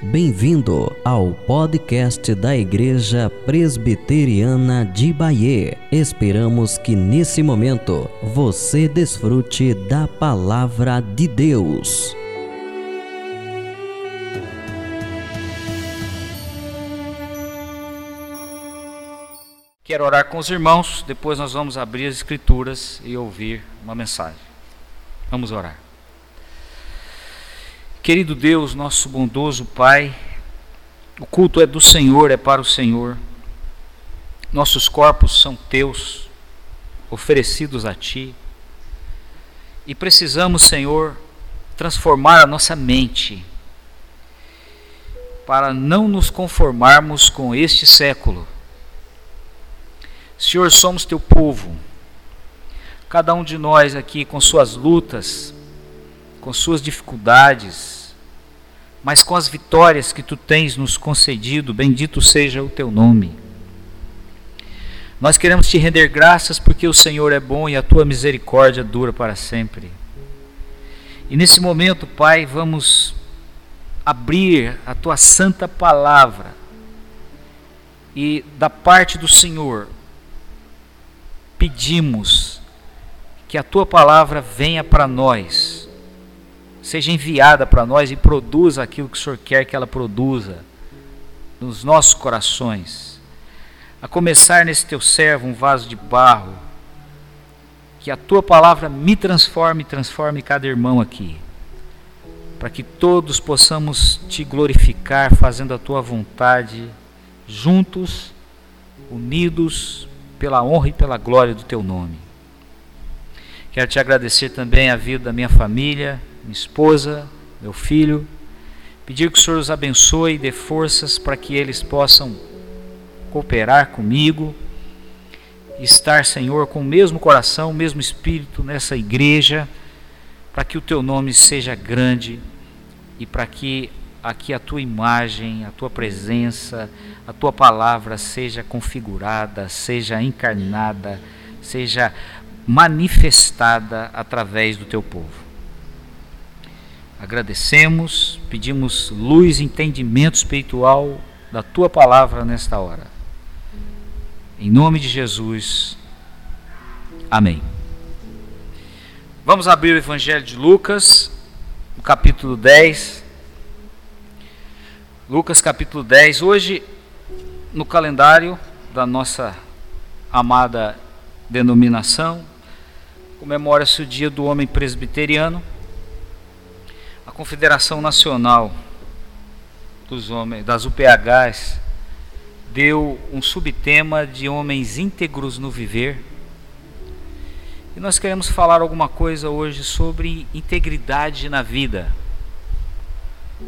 Bem-vindo ao podcast da Igreja Presbiteriana de Bahia. Esperamos que nesse momento você desfrute da palavra de Deus. Quero orar com os irmãos, depois nós vamos abrir as Escrituras e ouvir uma mensagem. Vamos orar. Querido Deus, nosso bondoso Pai, o culto é do Senhor, é para o Senhor. Nossos corpos são teus, oferecidos a Ti. E precisamos, Senhor, transformar a nossa mente para não nos conformarmos com este século. Senhor, somos teu povo. Cada um de nós aqui com suas lutas, com suas dificuldades, mas com as vitórias que tu tens nos concedido, bendito seja o teu nome. Nós queremos te render graças porque o Senhor é bom e a tua misericórdia dura para sempre. E nesse momento, Pai, vamos abrir a tua santa palavra e da parte do Senhor pedimos que a tua palavra venha para nós seja enviada para nós e produza aquilo que o Senhor quer que ela produza nos nossos corações. A começar nesse teu servo, um vaso de barro, que a tua palavra me transforme e transforme cada irmão aqui, para que todos possamos te glorificar fazendo a tua vontade, juntos, unidos pela honra e pela glória do teu nome. Quero te agradecer também a vida da minha família, minha esposa, meu filho. Pedir que o Senhor os abençoe e dê forças para que eles possam cooperar comigo, estar, Senhor, com o mesmo coração, o mesmo espírito nessa igreja, para que o teu nome seja grande e para que aqui a tua imagem, a tua presença, a tua palavra seja configurada, seja encarnada, seja manifestada através do teu povo. Agradecemos, pedimos luz e entendimento espiritual da tua palavra nesta hora. Em nome de Jesus. Amém. Vamos abrir o Evangelho de Lucas, no capítulo 10. Lucas, capítulo 10. Hoje, no calendário da nossa amada denominação, comemora-se o dia do homem presbiteriano Confederação Nacional dos Homens, das UPHs, deu um subtema de homens íntegros no viver. E nós queremos falar alguma coisa hoje sobre integridade na vida.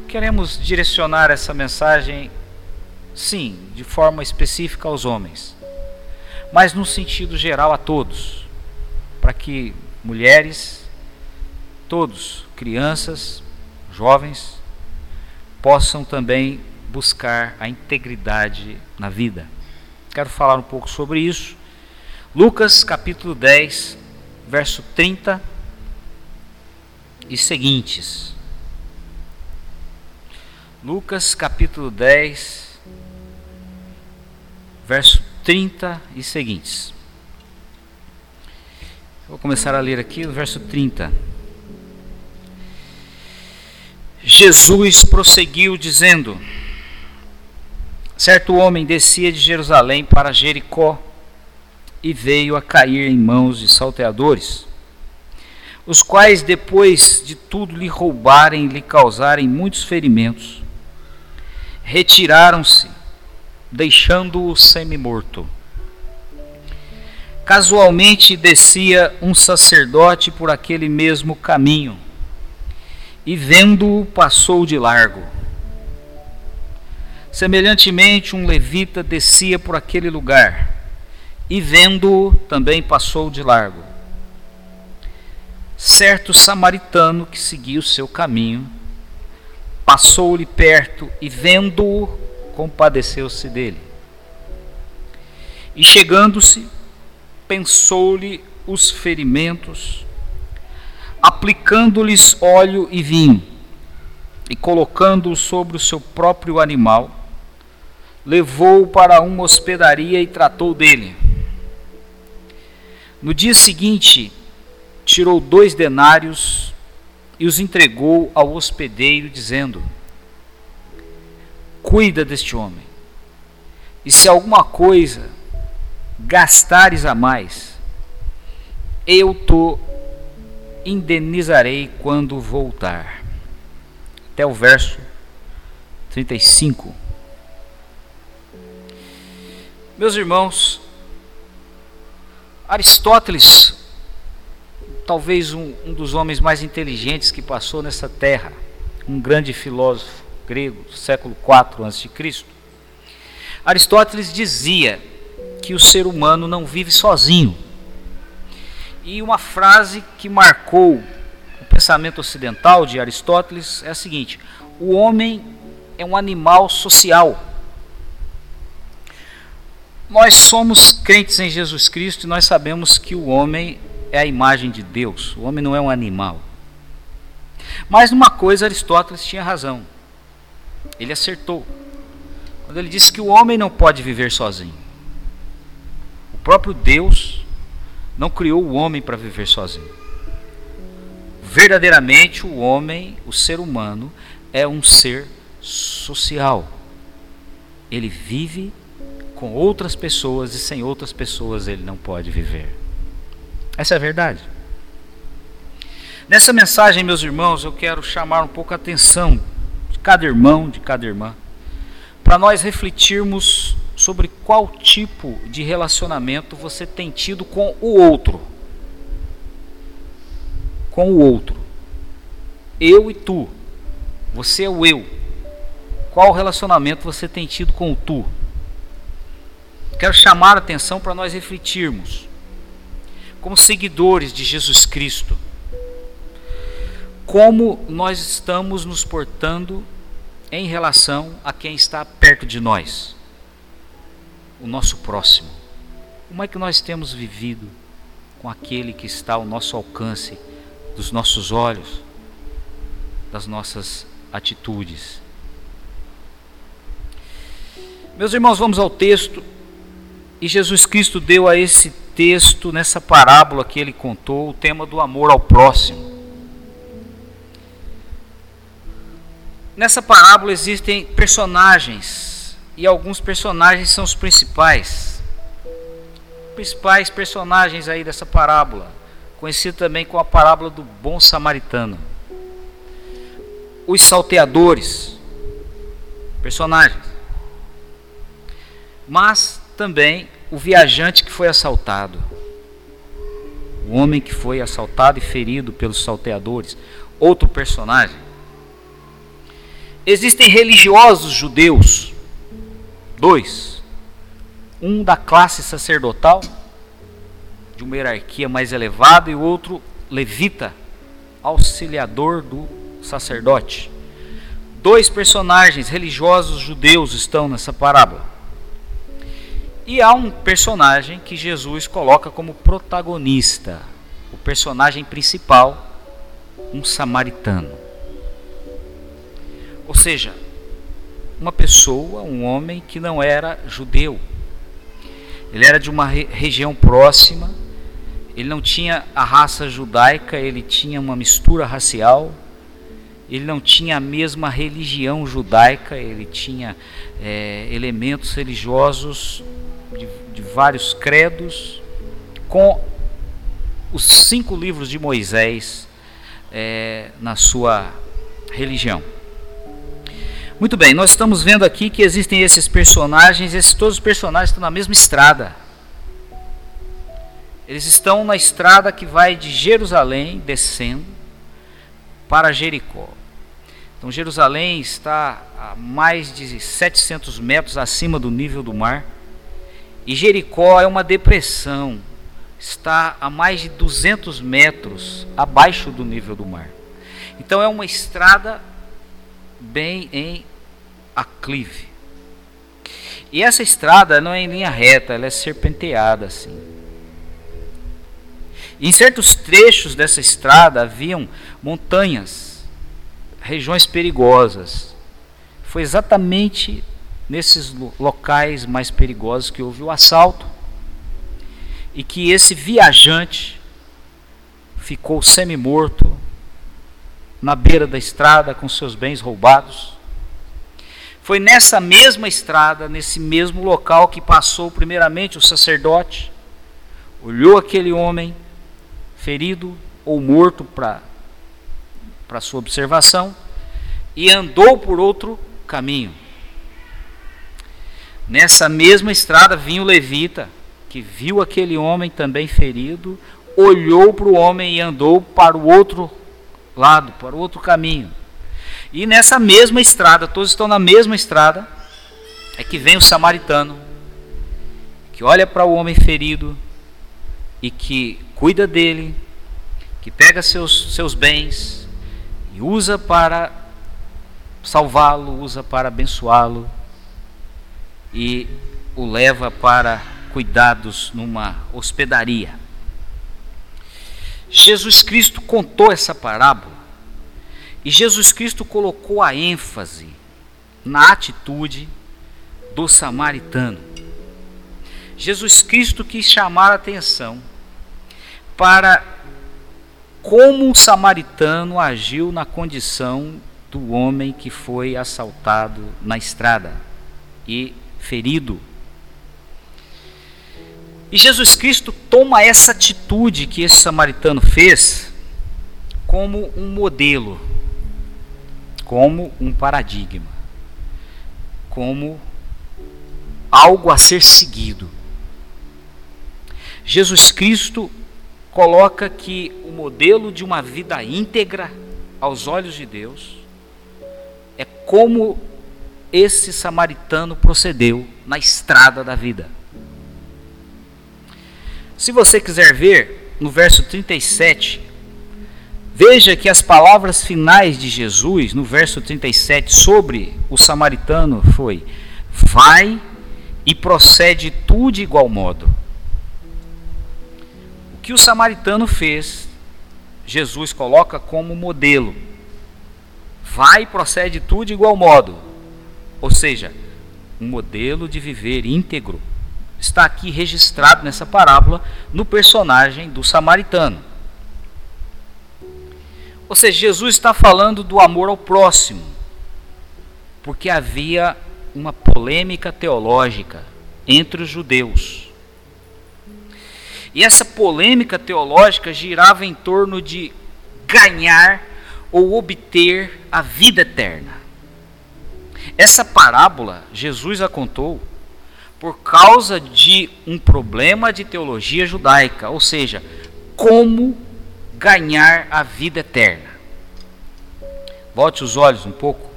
Queremos direcionar essa mensagem, sim, de forma específica aos homens, mas no sentido geral a todos, para que mulheres, todos, crianças, jovens possam também buscar a integridade na vida. Quero falar um pouco sobre isso. Lucas capítulo 10, verso 30 e seguintes. Lucas capítulo 10, verso 30 e seguintes. Vou começar a ler aqui no verso 30. Jesus prosseguiu dizendo: Certo homem descia de Jerusalém para Jericó e veio a cair em mãos de salteadores, os quais, depois de tudo lhe roubarem e lhe causarem muitos ferimentos, retiraram-se, deixando-o semi-morto. Casualmente descia um sacerdote por aquele mesmo caminho e vendo-o passou de largo. Semelhantemente, um levita descia por aquele lugar e vendo-o também passou de largo. Certo samaritano que seguia o seu caminho passou-lhe perto e vendo-o compadeceu-se dele. E chegando-se, pensou-lhe os ferimentos aplicando-lhes óleo e vinho. e colocando-o sobre o seu próprio animal, levou-o para uma hospedaria e tratou dele. No dia seguinte, tirou dois denários e os entregou ao hospedeiro, dizendo: Cuida deste homem, e se alguma coisa gastares a mais, eu te indenizarei quando voltar. Até o verso 35. Meus irmãos, Aristóteles, talvez um, um, dos homens mais inteligentes que passou nessa terra, um grande filósofo grego do século IV a.C., Aristóteles dizia que o ser humano não vive sozinho. E uma frase que marcou o pensamento ocidental de Aristóteles é a seguinte: o homem é um animal social. Nós somos crentes em Jesus Cristo e nós sabemos que o homem é a imagem de Deus. O homem não é um animal. Mas numa coisa Aristóteles tinha razão. Ele acertou. Quando ele disse que o homem não pode viver sozinho. O próprio Deus não criou o homem para viver sozinho. Verdadeiramente o homem, o ser humano, é um ser social. Ele vive com outras pessoas e sem outras pessoas ele não pode viver. Essa é a verdade. Nessa mensagem, meus irmãos, eu quero chamar um pouco a atenção de cada irmão, de cada irmã, para nós refletirmos sobre qual tipo de relacionamento você tem tido com o outro. Com o outro. Eu e tu. Você é o eu. Qual relacionamento você tem tido com o tu? quero chamar a atenção para nós refletirmos, como seguidores de Jesus Cristo, como nós estamos nos portando em relação a quem está perto de nós, o nosso próximo. Como é que nós temos vivido com aquele que está ao nosso alcance, dos nossos olhos, das nossas atitudes? Meus irmãos, vamos ao texto e Jesus Cristo deu a esse texto, nessa parábola que ele contou, o tema do amor ao próximo. Nessa parábola existem personagens, e alguns personagens são os principais. Principais personagens aí dessa parábola, conhecido também como a parábola do bom samaritano. Os salteadores, personagens. Mas também o viajante que foi assaltado. O homem que foi assaltado e ferido pelos salteadores. Outro personagem. Existem religiosos judeus. Dois. Um da classe sacerdotal, de uma hierarquia mais elevada, e o outro levita, auxiliador do sacerdote. Dois personagens religiosos judeus estão nessa parábola. E há um personagem que Jesus coloca como protagonista, o personagem principal, um samaritano. Ou seja, uma pessoa, um homem que não era judeu. Ele era de uma re região próxima, ele não tinha a raça judaica, ele tinha uma mistura racial, ele não tinha a mesma religião judaica, ele tinha é, elementos religiosos de, de vários credos, com os cinco livros de Moisés é, na sua religião. Muito bem, nós estamos vendo aqui que existem esses personagens, esses todos os personagens estão na mesma estrada. Eles estão na estrada que vai de Jerusalém descendo para Jericó. Então Jerusalém está a mais de 700 metros acima do nível do mar. E Jericó é uma depressão, está a mais de 200 metros abaixo do nível do mar. Então é uma estrada bem em aclive. E essa estrada não é em linha reta, ela é serpenteada assim. Em certos trechos dessa estrada haviam montanhas regiões perigosas. Foi exatamente nesses locais mais perigosos que houve o assalto e que esse viajante ficou semi-morto na beira da estrada com seus bens roubados. Foi nessa mesma estrada, nesse mesmo local que passou primeiramente o sacerdote, olhou aquele homem ferido ou morto para sua observação e andou por outro caminho. Nessa mesma estrada vinha o levita, que viu aquele homem também ferido, olhou para o homem e andou para o outro lado, para outro caminho. E nessa mesma estrada, todos estão na mesma estrada, é que vem o samaritano, que olha para o homem ferido e que cuida dele, que pega seus, seus bens e usa para salvá-lo, usa para abençoá-lo e o leva para cuidados numa hospedaria. Jesus Cristo contou essa parábola e Jesus Cristo colocou a ênfase na atitude do samaritano. Jesus Cristo quis chamar a atenção para como o samaritano agiu na condição do homem que foi assaltado na estrada e ferido. E Jesus Cristo toma essa atitude que esse samaritano fez como um modelo, como um paradigma, como algo a ser seguido. Jesus Cristo coloca que o modelo de uma vida íntegra aos olhos de Deus é como esse samaritano procedeu na estrada da vida. Se você quiser ver, no verso 37, veja que as palavras finais de Jesus, no verso 37, sobre o samaritano foi: Vai e procede tu de igual modo. O que o samaritano fez, Jesus coloca como modelo. Vai e procede tu de igual modo. Ou seja, um modelo de viver íntegro está aqui registrado nessa parábola no personagem do samaritano. Ou seja, Jesus está falando do amor ao próximo, porque havia uma polêmica teológica entre os judeus. E essa polêmica teológica girava em torno de ganhar ou obter a vida eterna. Essa parábola Jesus a contou por causa de um problema de teologia judaica, ou seja, como ganhar a vida eterna. Volte os olhos um pouco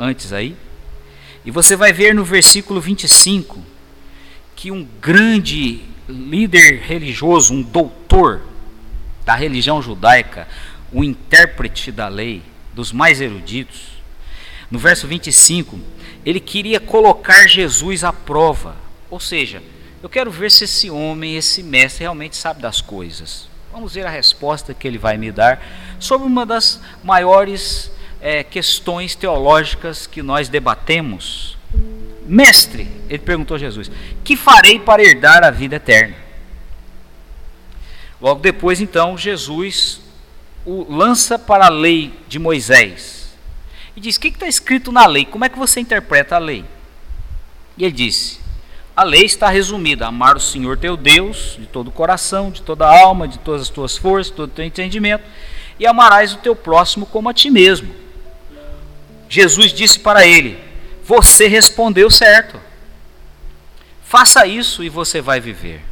antes aí, e você vai ver no versículo 25 que um grande líder religioso, um doutor da religião judaica, o intérprete da lei, dos mais eruditos, no verso 25, ele queria colocar Jesus à prova ou seja, eu quero ver se esse homem, esse mestre, realmente sabe das coisas. Vamos ver a resposta que ele vai me dar sobre uma das maiores é, questões teológicas que nós debatemos. Mestre, ele perguntou a Jesus: Que farei para herdar a vida eterna? Logo depois, então, Jesus o lança para a lei de Moisés e diz: O que está escrito na lei? Como é que você interpreta a lei? E ele disse: a lei está resumida: amar o Senhor teu Deus de todo o coração, de toda a alma, de todas as tuas forças, de todo o teu entendimento, e amarás o teu próximo como a ti mesmo. Jesus disse para ele: Você respondeu certo. Faça isso e você vai viver.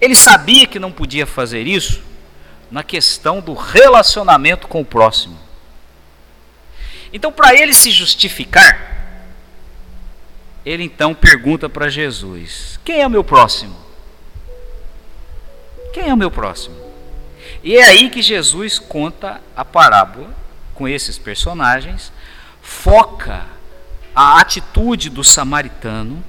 Ele sabia que não podia fazer isso na questão do relacionamento com o próximo. Então, para ele se justificar, ele então pergunta para Jesus: Quem é o meu próximo? Quem é o meu próximo? E é aí que Jesus conta a parábola com esses personagens, foca a atitude do samaritano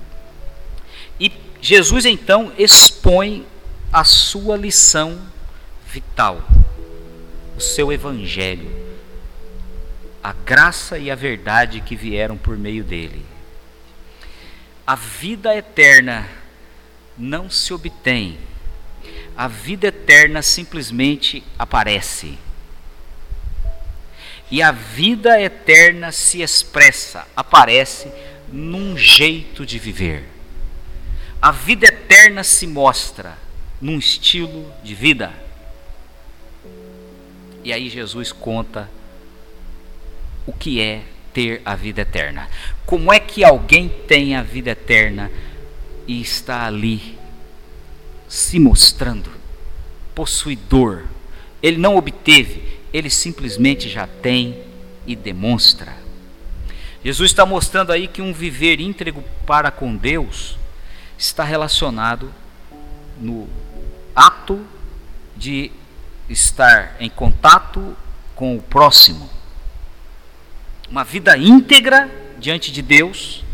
e Jesus então expõe a sua lição vital, o seu evangelho, a graça e a verdade que vieram por meio dele. A vida eterna não se obtém, a vida eterna simplesmente aparece. E a vida eterna se expressa, aparece num jeito de viver. A vida eterna se mostra num estilo de vida. E aí Jesus conta o que é ter a vida eterna. Como é que alguém tem a vida eterna e está ali se mostrando possuidor? Ele não obteve, ele simplesmente já tem e demonstra. Jesus está mostrando aí que um viver íntegro para com Deus está relacionado no ato de estar em contato com o próximo. Uma vida íntegra diante de Deus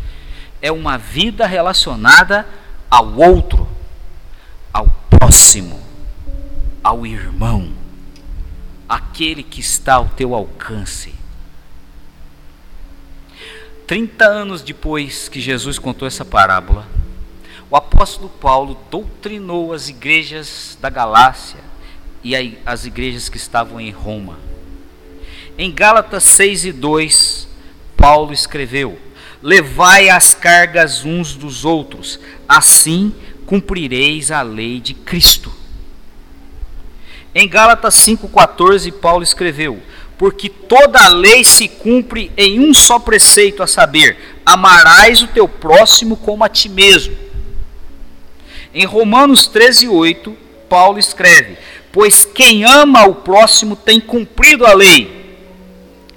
é uma vida relacionada ao outro, ao próximo, ao irmão, aquele que está ao teu alcance. 30 anos depois que Jesus contou essa parábola, o apóstolo Paulo doutrinou as igrejas da Galácia e as igrejas que estavam em Roma. Em Gálatas 6 e 2, Paulo escreveu: Levai as cargas uns dos outros, assim cumprireis a lei de Cristo. Em Gálatas 5,14, Paulo escreveu: porque toda a lei se cumpre em um só preceito, a saber, amarás o teu próximo como a ti mesmo. Em Romanos 13:8, Paulo escreve: Pois quem ama o próximo tem cumprido a lei.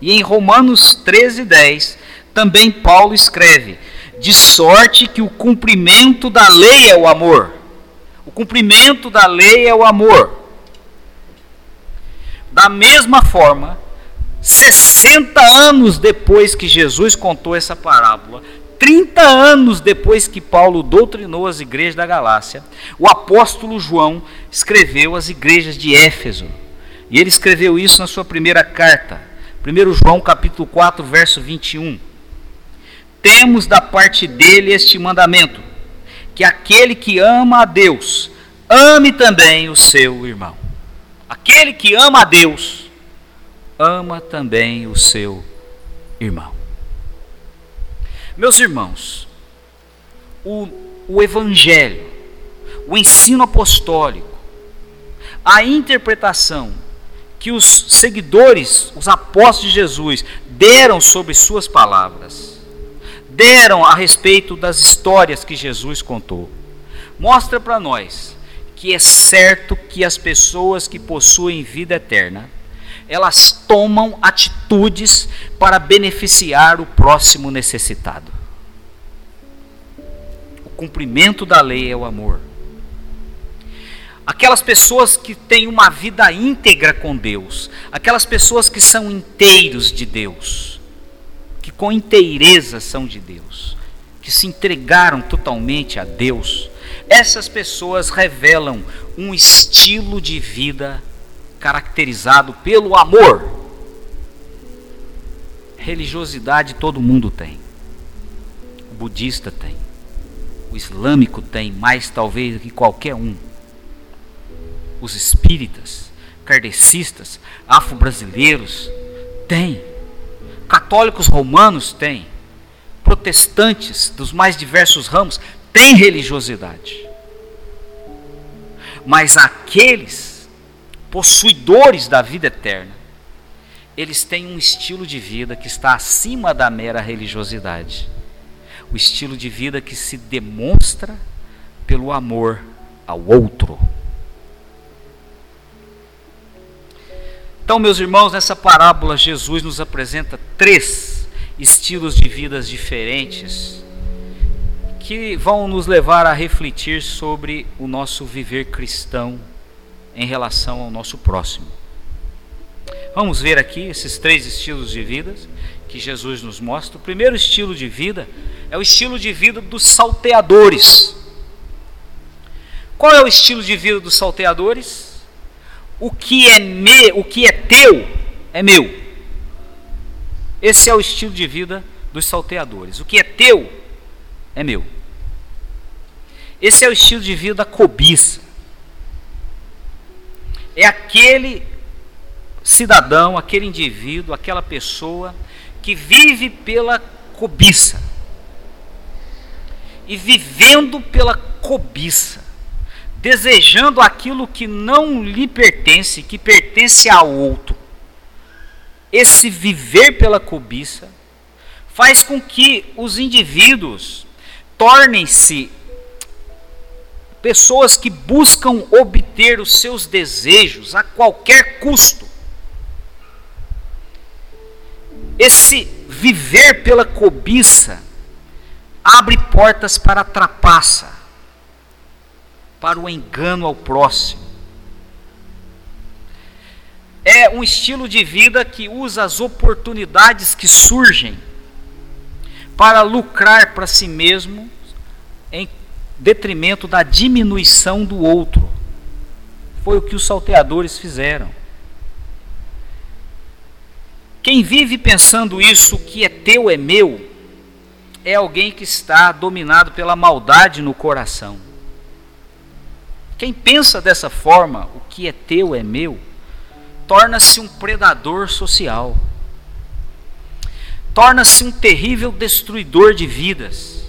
E em Romanos 13:10, também Paulo escreve: De sorte que o cumprimento da lei é o amor. O cumprimento da lei é o amor. Da mesma forma, 60 anos depois que Jesus contou essa parábola, 30 anos depois que Paulo doutrinou as igrejas da Galácia, o apóstolo João escreveu as igrejas de Éfeso. E ele escreveu isso na sua primeira carta, 1 João capítulo 4, verso 21. Temos da parte dele este mandamento: que aquele que ama a Deus, ame também o seu irmão. Aquele que ama a Deus, ama também o seu irmão. Meus irmãos, o, o Evangelho, o ensino apostólico, a interpretação que os seguidores, os apóstolos de Jesus, deram sobre suas palavras, deram a respeito das histórias que Jesus contou, mostra para nós que é certo que as pessoas que possuem vida eterna elas tomam atitudes para beneficiar o próximo necessitado. O cumprimento da lei é o amor. Aquelas pessoas que têm uma vida íntegra com Deus, aquelas pessoas que são inteiros de Deus, que com inteireza são de Deus, que se entregaram totalmente a Deus, essas pessoas revelam um estilo de vida caracterizado pelo amor. Religiosidade todo mundo tem. O budista tem. O islâmico tem, mais talvez que qualquer um. Os espíritas, kardecistas, afro-brasileiros têm. Católicos romanos têm. Protestantes dos mais diversos ramos têm religiosidade. Mas aqueles possuidores da vida eterna, eles têm um estilo de vida que está acima da mera religiosidade. O estilo de vida que se demonstra pelo amor ao outro. Então, meus irmãos, nessa parábola, Jesus nos apresenta três estilos de vidas diferentes que vão nos levar a refletir sobre o nosso viver cristão em relação ao nosso próximo. Vamos ver aqui esses três estilos de vida que Jesus nos mostra. O primeiro estilo de vida é o estilo de vida dos salteadores. Qual é o estilo de vida dos salteadores? O que é me, o que é teu é meu. Esse é o estilo de vida dos salteadores. O que é teu é meu. Esse é o estilo de vida da cobiça. É aquele cidadão, aquele indivíduo, aquela pessoa que vive pela cobiça. E vivendo pela cobiça, desejando aquilo que não lhe pertence, que pertence ao outro. Esse viver pela cobiça faz com que os indivíduos tornem-se pessoas que buscam obter os seus desejos a qualquer custo. Esse viver pela cobiça abre portas para a trapaça, para o engano ao próximo. É um estilo de vida que usa as oportunidades que surgem para lucrar para si mesmo em detrimento da diminuição do outro. Foi o que os salteadores fizeram. Quem vive pensando isso, o que é teu é meu, é alguém que está dominado pela maldade no coração. Quem pensa dessa forma, o que é teu é meu, torna-se um predador social. Torna-se um terrível destruidor de vidas.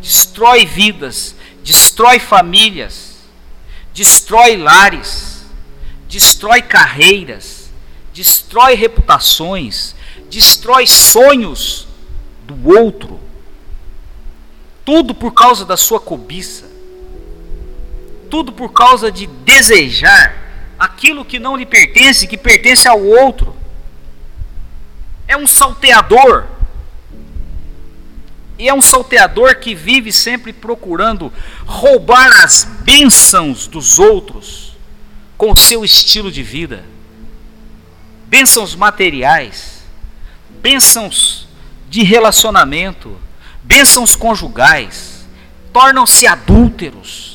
Destrói vidas, destrói famílias, destrói lares, destrói carreiras destrói reputações, destrói sonhos do outro. Tudo por causa da sua cobiça. Tudo por causa de desejar aquilo que não lhe pertence, que pertence ao outro. É um salteador. E é um salteador que vive sempre procurando roubar as bênçãos dos outros com o seu estilo de vida bênçãos materiais, bênçãos de relacionamento, bênçãos conjugais, tornam-se adúlteros,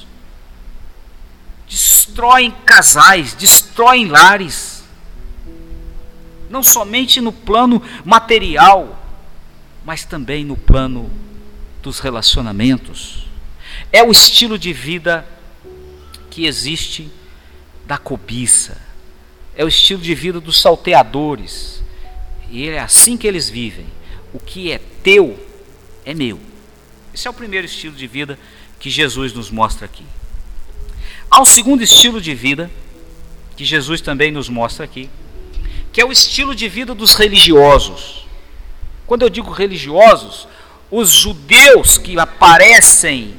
destroem casais, destroem lares, não somente no plano material, mas também no plano dos relacionamentos. É o estilo de vida que existe da cobiça é o estilo de vida dos salteadores. E é assim que eles vivem. O que é teu é meu. Esse é o primeiro estilo de vida que Jesus nos mostra aqui. Um segundo estilo de vida que Jesus também nos mostra aqui, que é o estilo de vida dos religiosos. Quando eu digo religiosos, os judeus que aparecem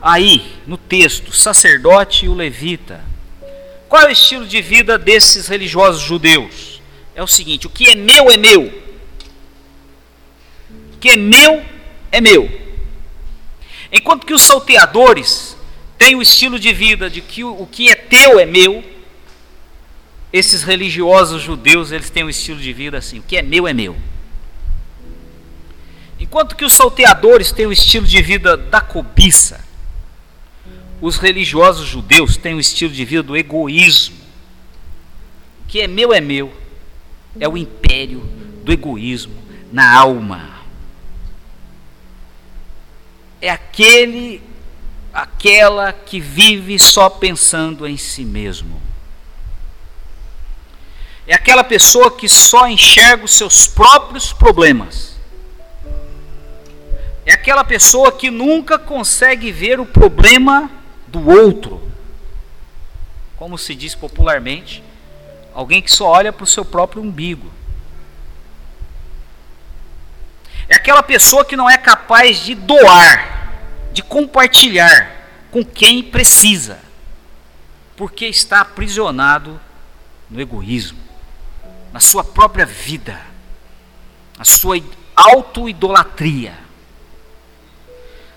aí no texto, sacerdote e o levita, qual é o estilo de vida desses religiosos judeus? É o seguinte: o que é meu é meu. O que é meu é meu. Enquanto que os salteadores têm o estilo de vida de que o que é teu é meu, esses religiosos judeus eles têm um estilo de vida assim: o que é meu é meu. Enquanto que os salteadores têm o estilo de vida da cobiça, os religiosos judeus têm o estilo de vida do egoísmo. O que é meu é meu. É o império do egoísmo na alma. É aquele aquela que vive só pensando em si mesmo. É aquela pessoa que só enxerga os seus próprios problemas. É aquela pessoa que nunca consegue ver o problema do outro. Como se diz popularmente, alguém que só olha para o seu próprio umbigo. É aquela pessoa que não é capaz de doar, de compartilhar com quem precisa, porque está aprisionado no egoísmo, na sua própria vida, na sua auto-idolatria.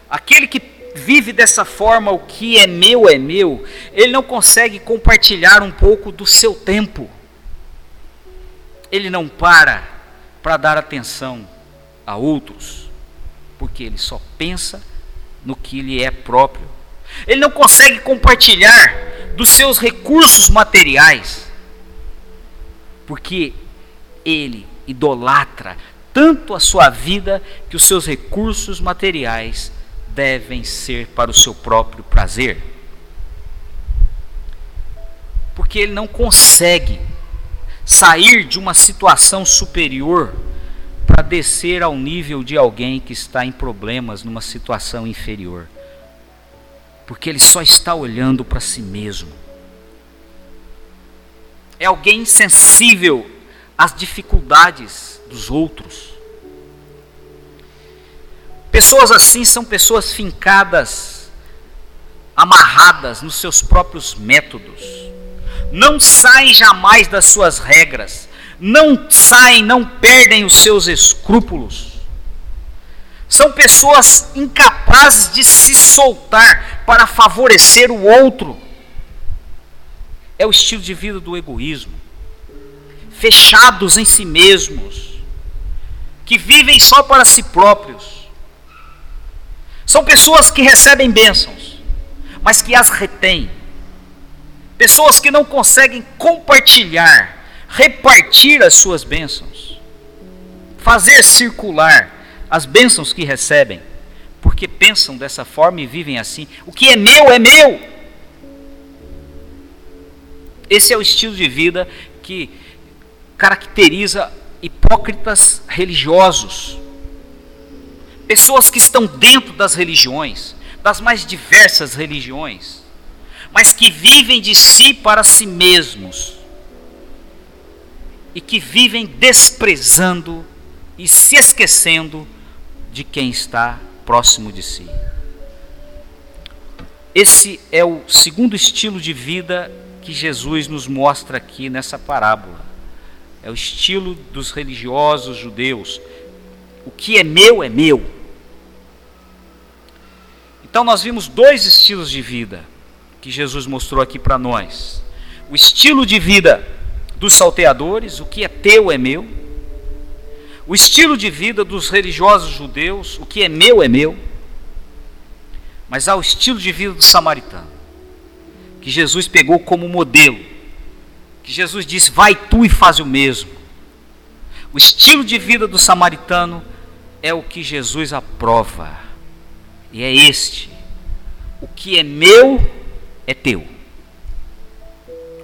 Aquele que vive dessa forma, o que é meu é meu, ele não consegue compartilhar um pouco do seu tempo. Ele não para para dar atenção a outros, porque ele só pensa no que lhe é próprio. Ele não consegue compartilhar dos seus recursos materiais, porque ele idolatra tanto a sua vida que os seus recursos materiais devem ser para o seu próprio prazer. Porque ele não consegue sair de uma situação superior descer ao nível de alguém que está em problemas numa situação inferior. Porque ele só está olhando para si mesmo. É alguém insensível às dificuldades dos outros. Pessoas assim são pessoas fincadas, amarradas nos seus próprios métodos. Não saem jamais das suas regras. Não saem, não perdem os seus escrúpulos. São pessoas incapazes de se soltar para favorecer o outro. É o estilo de vida do egoísmo. Fechados em si mesmos, que vivem só para si próprios. São pessoas que recebem bênçãos, mas que as retêm. Pessoas que não conseguem compartilhar, repartir as suas bênçãos, fazer circular as bênçãos que recebem, porque pensam dessa forma e vivem assim. O que é meu é meu. Esse é o estilo de vida que caracteriza hipócritas religiosos. Pessoas que estão dentro das religiões, das mais diversas religiões, mas que vivem de si para si mesmos e que vivem desprezando e se esquecendo de quem está próximo de si. Esse é o segundo estilo de vida que Jesus nos mostra aqui nessa parábola. É o estilo dos religiosos judeus. O que é meu é meu. Então nós vimos dois estilos de vida que Jesus mostrou aqui para nós. O estilo de vida dos salteadores, o que é teu é meu. O estilo de vida dos religiosos judeus, o que é meu é meu. Mas há o estilo de vida do samaritano que Jesus pegou como modelo, que Jesus disse: Vai tu e faz o mesmo. O estilo de vida do samaritano é o que Jesus aprova, e é este: o que é meu é teu,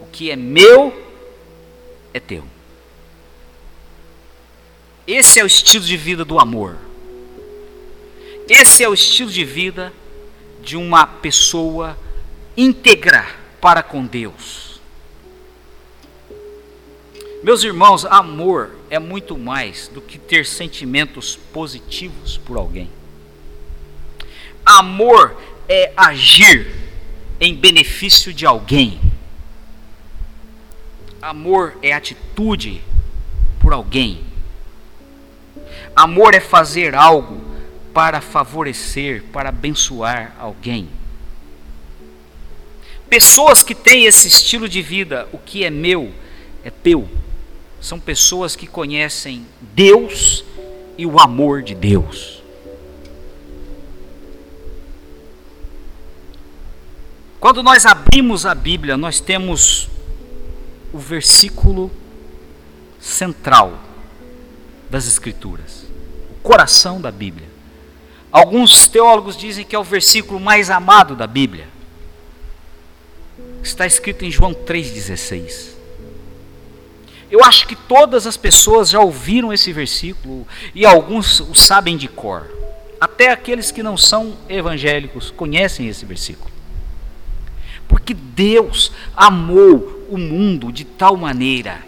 o que é meu é teu. Esse é o estilo de vida do amor. Esse é o estilo de vida de uma pessoa íntegra para com Deus. Meus irmãos, amor é muito mais do que ter sentimentos positivos por alguém. Amor é agir em benefício de alguém. Amor é atitude por alguém. Amor é fazer algo para favorecer, para abençoar alguém. Pessoas que têm esse estilo de vida, o que é meu é teu, são pessoas que conhecem Deus e o amor de Deus. Quando nós abrimos a Bíblia, nós temos o versículo central das Escrituras, o coração da Bíblia. Alguns teólogos dizem que é o versículo mais amado da Bíblia. Está escrito em João 3,16. Eu acho que todas as pessoas já ouviram esse versículo e alguns o sabem de cor. Até aqueles que não são evangélicos conhecem esse versículo. Porque Deus amou o mundo de tal maneira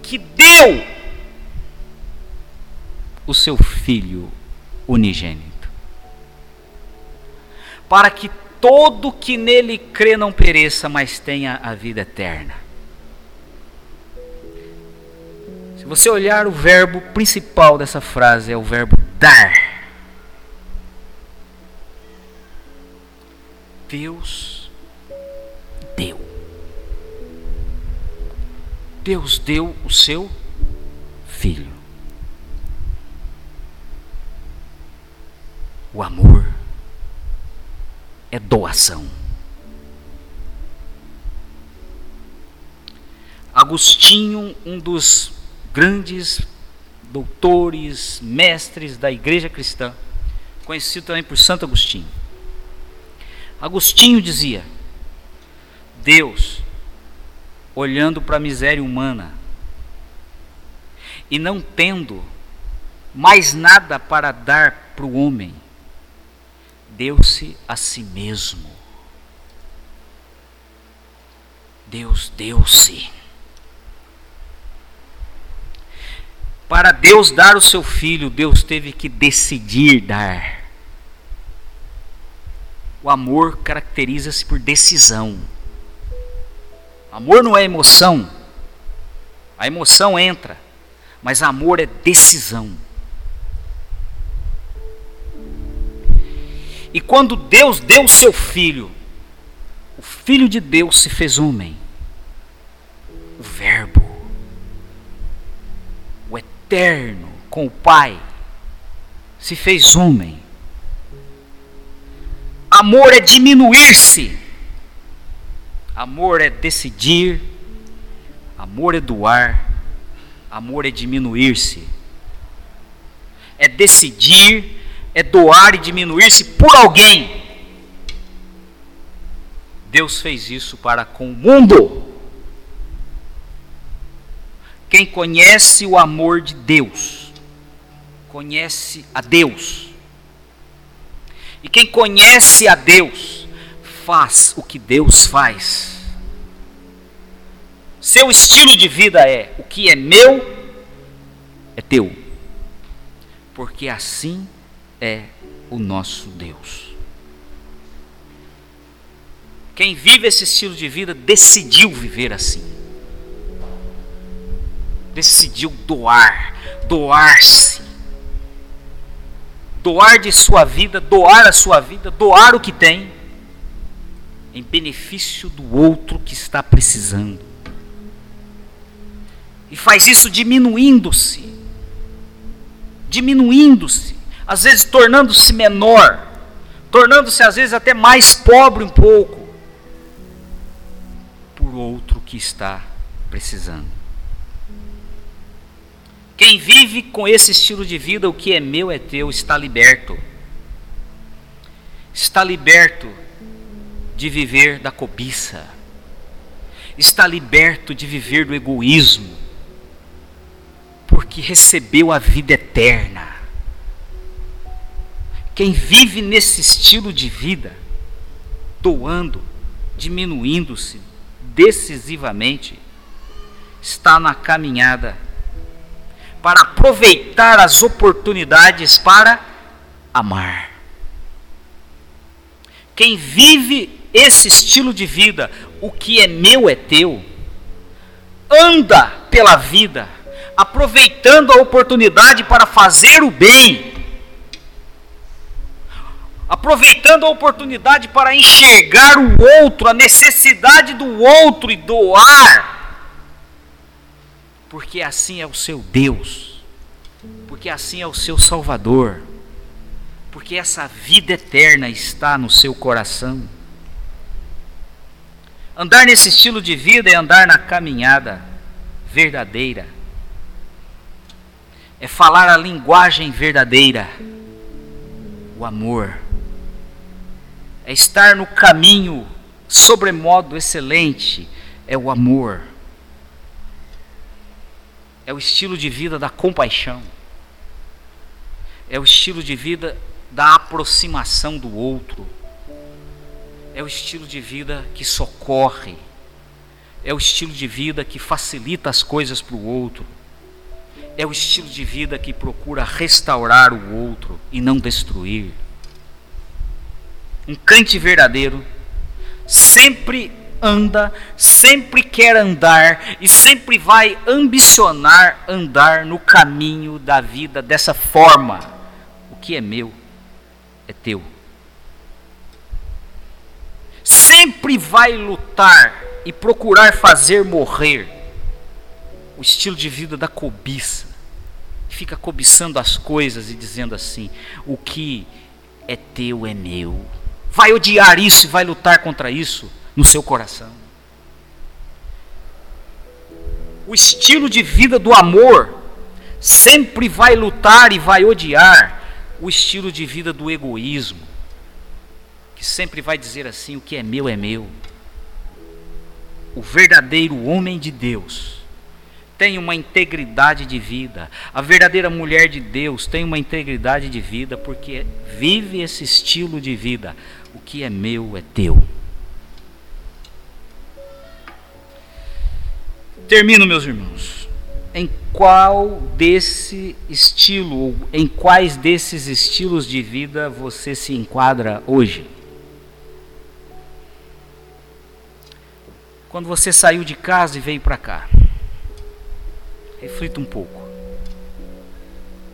que deu o seu Filho unigênito, para que todo que nele crê não pereça, mas tenha a vida eterna. Se você olhar o verbo principal dessa frase, é o verbo dar. Deus deu. Deus deu o seu filho. O amor é doação. Agostinho, um dos grandes doutores, mestres da igreja cristã, conhecido também por Santo Agostinho. Agostinho dizia: Deus, olhando para a miséria humana e não tendo mais nada para dar para o homem, deu-se a si mesmo. Deus deu-se. Para Deus dar o seu filho, Deus teve que decidir dar. O amor caracteriza-se por decisão. Amor não é emoção. A emoção entra, mas amor é decisão. E quando Deus deu o seu filho, o filho de Deus se fez homem. O Verbo, o Eterno com o Pai, se fez homem. Amor é diminuir-se, amor é decidir, amor é doar, amor é diminuir-se, é decidir é doar e diminuir-se por alguém. Deus fez isso para com o mundo. Quem conhece o amor de Deus, conhece a Deus. E quem conhece a Deus, faz o que Deus faz. Seu estilo de vida é: o que é meu é teu. Porque assim é o nosso Deus. Quem vive esse estilo de vida decidiu viver assim. Decidiu doar, doar-se. Doar de sua vida, doar a sua vida, doar o que tem em benefício do outro que está precisando. E faz isso diminuindo-se. Diminuindo-se às vezes tornando-se menor, tornando-se às vezes até mais pobre um pouco, por outro que está precisando. Quem vive com esse estilo de vida, o que é meu é teu, está liberto. Está liberto de viver da cobiça. Está liberto de viver do egoísmo. Porque recebeu a vida eterna. Quem vive nesse estilo de vida, doando, diminuindo-se decisivamente, está na caminhada para aproveitar as oportunidades para amar. Quem vive esse estilo de vida, o que é meu é teu, anda pela vida, aproveitando a oportunidade para fazer o bem aproveitando a oportunidade para enxergar o outro, a necessidade do outro e doar, porque assim é o seu Deus, porque assim é o seu Salvador, porque essa vida eterna está no seu coração. Andar nesse estilo de vida é andar na caminhada verdadeira, é falar a linguagem verdadeira, o amor é estar no caminho sobremodo excelente, é o amor. É o estilo de vida da compaixão. É o estilo de vida da aproximação do outro. É o estilo de vida que socorre. É o estilo de vida que facilita as coisas para o outro. É o estilo de vida que procura restaurar o outro e não destruir um cante verdadeiro, sempre anda, sempre quer andar e sempre vai ambicionar andar no caminho da vida dessa forma. O que é meu é teu. Sempre vai lutar e procurar fazer morrer o estilo de vida da cobiça. Fica cobiçando as coisas e dizendo assim: o que é teu é meu vai odiar isso e vai lutar contra isso no seu coração. O estilo de vida do amor sempre vai lutar e vai odiar o estilo de vida do egoísmo, que sempre vai dizer assim: o que é meu é meu. O verdadeiro homem de Deus tem uma integridade de vida. A verdadeira mulher de Deus tem uma integridade de vida porque vive esse estilo de vida. O que é meu é teu. Termino, meus irmãos. Em qual desse estilo, em quais desses estilos de vida você se enquadra hoje? Quando você saiu de casa e veio para cá, reflita um pouco.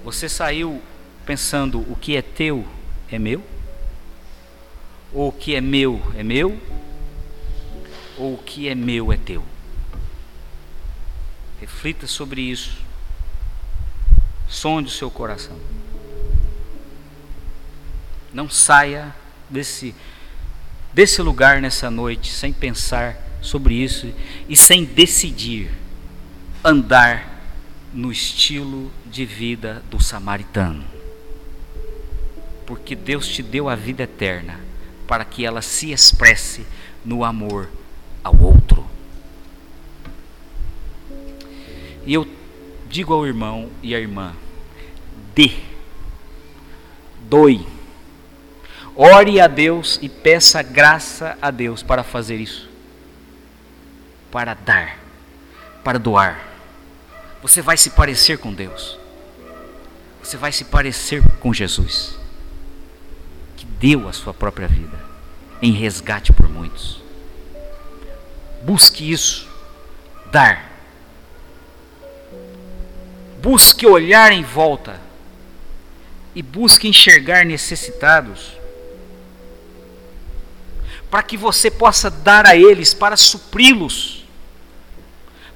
Você saiu pensando o que é teu é meu? Ou o que é meu é meu? Ou o que é meu é teu? Reflita sobre isso. Sonde o seu coração. Não saia desse, desse lugar nessa noite sem pensar sobre isso e sem decidir andar no estilo de vida do samaritano. Porque Deus te deu a vida eterna para que ela se expresse no amor ao outro. E eu digo ao irmão e à irmã: dê, doe, ore a Deus e peça graça a Deus para fazer isso, para dar, para doar. Você vai se parecer com Deus, você vai se parecer com Jesus, que deu a sua própria vida em resgate por muitos. Busque isso, dar Busque olhar em volta e busque enxergar necessitados, para que você possa dar a eles para supri-los,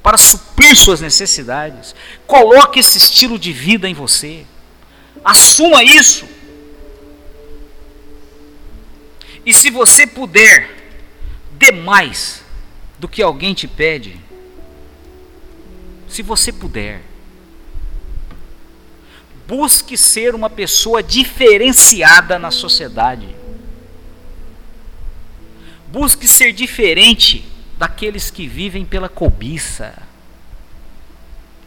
para suprir suas necessidades. Coloque esse estilo de vida em você, assuma isso. E se você puder, dê mais do que alguém te pede. Se você puder busque ser uma pessoa diferenciada na sociedade. Busque ser diferente daqueles que vivem pela cobiça,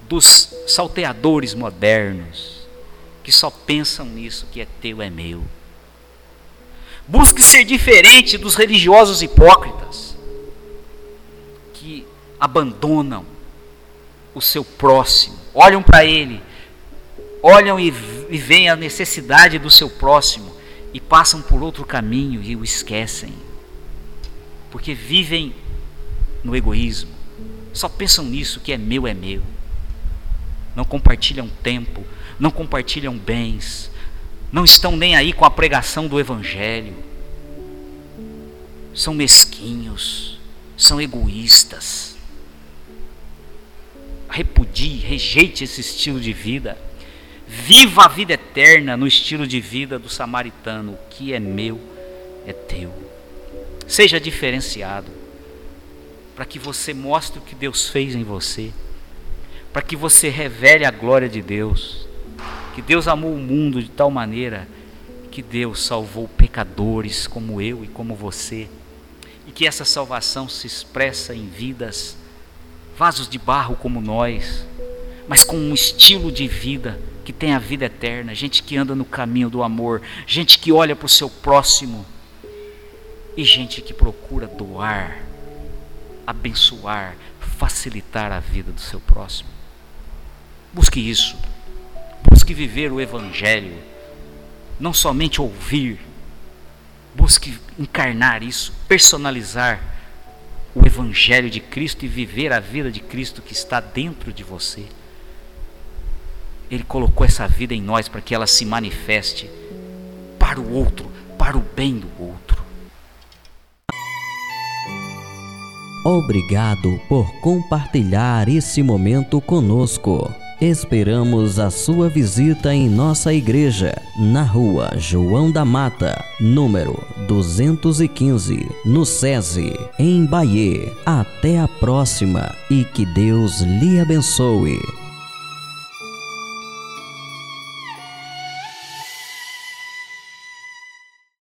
dos salteadores modernos, que só pensam nisso que é teu é meu. Busque ser diferente dos religiosos hipócritas, que abandonam o seu próximo, olham para ele olham e, e veem a necessidade do seu próximo e passam por outro caminho e o esquecem. Porque vivem no egoísmo. Só pensam nisso que é meu é meu. Não compartilham tempo, não compartilham bens, não estão nem aí com a pregação do evangelho. São mesquinhos, são egoístas. Repudie, rejeite esse estilo de vida. Viva a vida eterna no estilo de vida do samaritano. O que é meu é teu. Seja diferenciado. Para que você mostre o que Deus fez em você. Para que você revele a glória de Deus. Que Deus amou o mundo de tal maneira que Deus salvou pecadores como eu e como você. E que essa salvação se expressa em vidas, vasos de barro como nós, mas com um estilo de vida que tem a vida eterna, gente que anda no caminho do amor, gente que olha para o seu próximo e gente que procura doar, abençoar, facilitar a vida do seu próximo. Busque isso. Busque viver o Evangelho, não somente ouvir. Busque encarnar isso, personalizar o Evangelho de Cristo e viver a vida de Cristo que está dentro de você. Ele colocou essa vida em nós para que ela se manifeste para o outro, para o bem do outro. Obrigado por compartilhar esse momento conosco. Esperamos a sua visita em nossa igreja, na rua João da Mata, número 215, no SESI, em Bahia. Até a próxima e que Deus lhe abençoe.